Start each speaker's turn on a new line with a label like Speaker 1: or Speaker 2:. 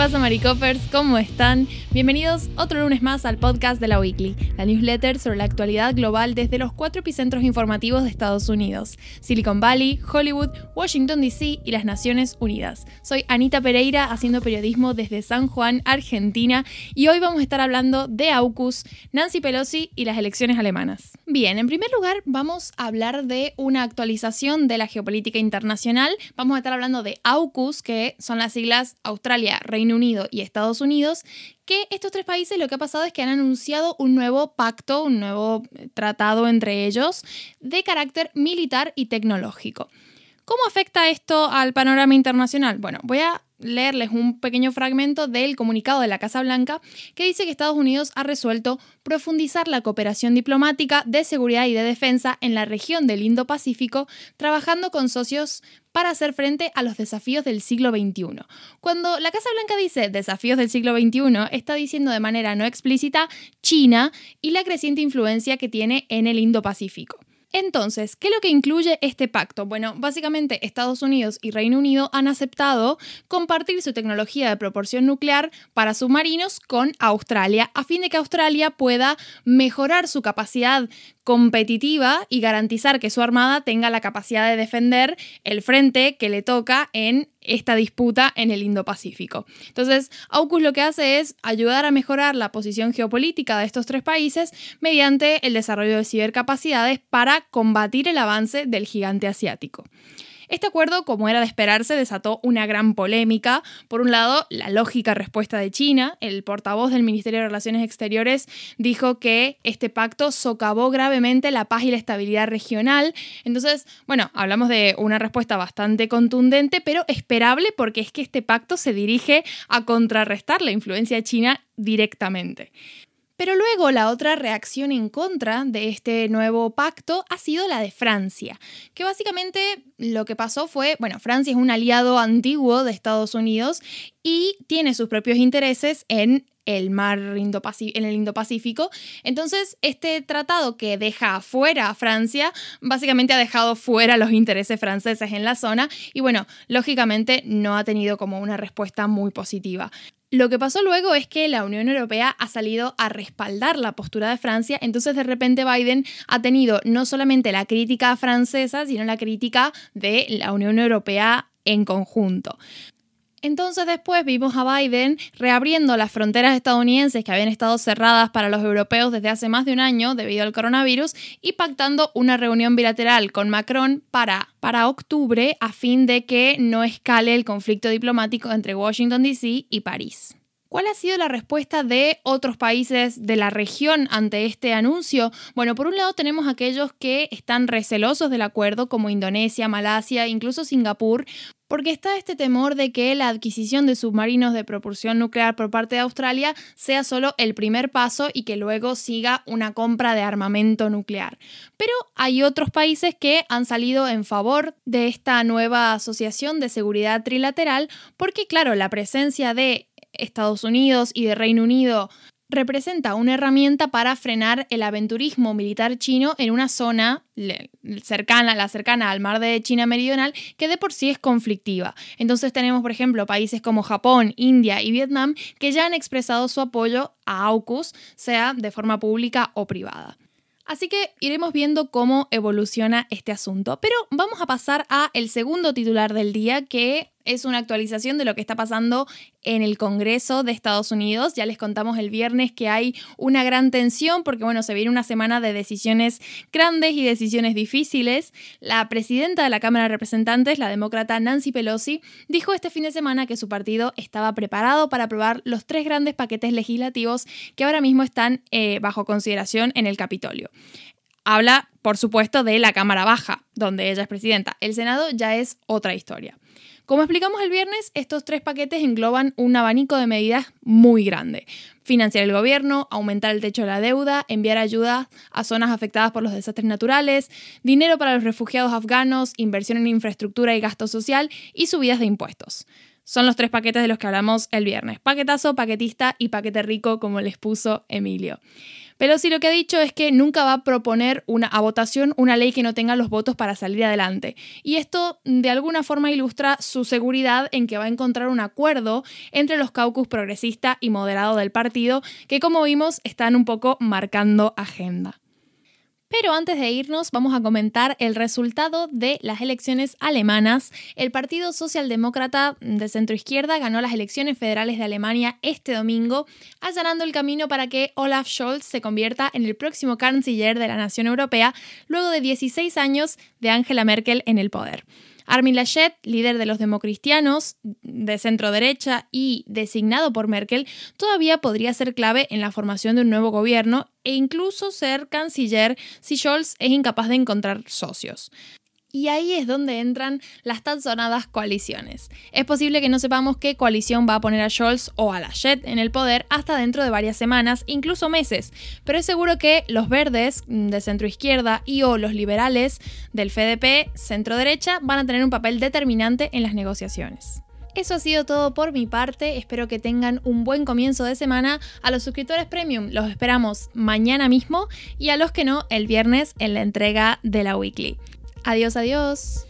Speaker 1: pasa, Maricopers? ¿Cómo están? Bienvenidos otro lunes más al podcast de la Weekly, la newsletter sobre la actualidad global desde los cuatro epicentros informativos de Estados Unidos: Silicon Valley, Hollywood, Washington DC y las Naciones Unidas. Soy Anita Pereira, haciendo periodismo desde San Juan, Argentina, y hoy vamos a estar hablando de AUKUS, Nancy Pelosi y las elecciones alemanas. Bien, en primer lugar, vamos a hablar de una actualización de la geopolítica internacional. Vamos a estar hablando de AUKUS, que son las siglas Australia Reino Unido y Estados Unidos, que estos tres países lo que ha pasado es que han anunciado un nuevo pacto, un nuevo eh, tratado entre ellos de carácter militar y tecnológico. ¿Cómo afecta esto al panorama internacional? Bueno, voy a leerles un pequeño fragmento del comunicado de la Casa Blanca que dice que Estados Unidos ha resuelto profundizar la cooperación diplomática de seguridad y de defensa en la región del Indo-Pacífico, trabajando con socios para hacer frente a los desafíos del siglo XXI. Cuando la Casa Blanca dice desafíos del siglo XXI, está diciendo de manera no explícita China y la creciente influencia que tiene en el Indo-Pacífico. Entonces, ¿qué es lo que incluye este pacto? Bueno, básicamente Estados Unidos y Reino Unido han aceptado compartir su tecnología de proporción nuclear para submarinos con Australia, a fin de que Australia pueda mejorar su capacidad competitiva y garantizar que su armada tenga la capacidad de defender el frente que le toca en esta disputa en el Indo-Pacífico. Entonces, AUKUS lo que hace es ayudar a mejorar la posición geopolítica de estos tres países mediante el desarrollo de cibercapacidades para combatir el avance del gigante asiático. Este acuerdo, como era de esperarse, desató una gran polémica. Por un lado, la lógica respuesta de China. El portavoz del Ministerio de Relaciones Exteriores dijo que este pacto socavó gravemente la paz y la estabilidad regional. Entonces, bueno, hablamos de una respuesta bastante contundente, pero esperable porque es que este pacto se dirige a contrarrestar la influencia china directamente. Pero luego la otra reacción en contra de este nuevo pacto ha sido la de Francia, que básicamente lo que pasó fue, bueno, Francia es un aliado antiguo de Estados Unidos y tiene sus propios intereses en el mar Indo en el Indo-Pacífico. Entonces, este tratado que deja fuera a Francia, básicamente ha dejado fuera los intereses franceses en la zona y bueno, lógicamente no ha tenido como una respuesta muy positiva. Lo que pasó luego es que la Unión Europea ha salido a respaldar la postura de Francia, entonces de repente Biden ha tenido no solamente la crítica francesa, sino la crítica de la Unión Europea en conjunto. Entonces después vimos a Biden reabriendo las fronteras estadounidenses que habían estado cerradas para los europeos desde hace más de un año debido al coronavirus y pactando una reunión bilateral con Macron para, para octubre a fin de que no escale el conflicto diplomático entre Washington, D.C. y París. ¿Cuál ha sido la respuesta de otros países de la región ante este anuncio? Bueno, por un lado tenemos aquellos que están recelosos del acuerdo, como Indonesia, Malasia, incluso Singapur, porque está este temor de que la adquisición de submarinos de propulsión nuclear por parte de Australia sea solo el primer paso y que luego siga una compra de armamento nuclear. Pero hay otros países que han salido en favor de esta nueva asociación de seguridad trilateral porque, claro, la presencia de Estados Unidos y de Reino Unido representa una herramienta para frenar el aventurismo militar chino en una zona cercana, la cercana al mar de China Meridional, que de por sí es conflictiva. Entonces tenemos, por ejemplo, países como Japón, India y Vietnam que ya han expresado su apoyo a AUKUS, sea de forma pública o privada. Así que iremos viendo cómo evoluciona este asunto. Pero vamos a pasar a el segundo titular del día, que es una actualización de lo que está pasando en el Congreso de Estados Unidos. Ya les contamos el viernes que hay una gran tensión porque, bueno, se viene una semana de decisiones grandes y decisiones difíciles. La presidenta de la Cámara de Representantes, la demócrata Nancy Pelosi, dijo este fin de semana que su partido estaba preparado para aprobar los tres grandes paquetes legislativos que ahora mismo están eh, bajo consideración en el Capitolio. Habla, por supuesto, de la Cámara Baja, donde ella es presidenta. El Senado ya es otra historia. Como explicamos el viernes, estos tres paquetes engloban un abanico de medidas muy grande. Financiar el gobierno, aumentar el techo de la deuda, enviar ayuda a zonas afectadas por los desastres naturales, dinero para los refugiados afganos, inversión en infraestructura y gasto social y subidas de impuestos. Son los tres paquetes de los que hablamos el viernes. Paquetazo, paquetista y paquete rico, como les puso Emilio. Pelosi lo que ha dicho es que nunca va a proponer una, a votación una ley que no tenga los votos para salir adelante. Y esto de alguna forma ilustra su seguridad en que va a encontrar un acuerdo entre los caucus progresista y moderado del partido, que como vimos están un poco marcando agenda. Pero antes de irnos, vamos a comentar el resultado de las elecciones alemanas. El Partido Socialdemócrata de centroizquierda ganó las elecciones federales de Alemania este domingo, allanando el camino para que Olaf Scholz se convierta en el próximo canciller de la nación europea luego de 16 años de Angela Merkel en el poder. Armin Laschet, líder de los democristianos de centro derecha y designado por Merkel, todavía podría ser clave en la formación de un nuevo gobierno e incluso ser canciller si Scholz es incapaz de encontrar socios. Y ahí es donde entran las tan sonadas coaliciones. Es posible que no sepamos qué coalición va a poner a Scholz o a Laschet en el poder hasta dentro de varias semanas, incluso meses, pero es seguro que los verdes mm, de centro izquierda y o los liberales del FDP centro derecha van a tener un papel determinante en las negociaciones. Eso ha sido todo por mi parte, espero que tengan un buen comienzo de semana. A los suscriptores premium los esperamos mañana mismo y a los que no el viernes en la entrega de la weekly. Adiós, adiós.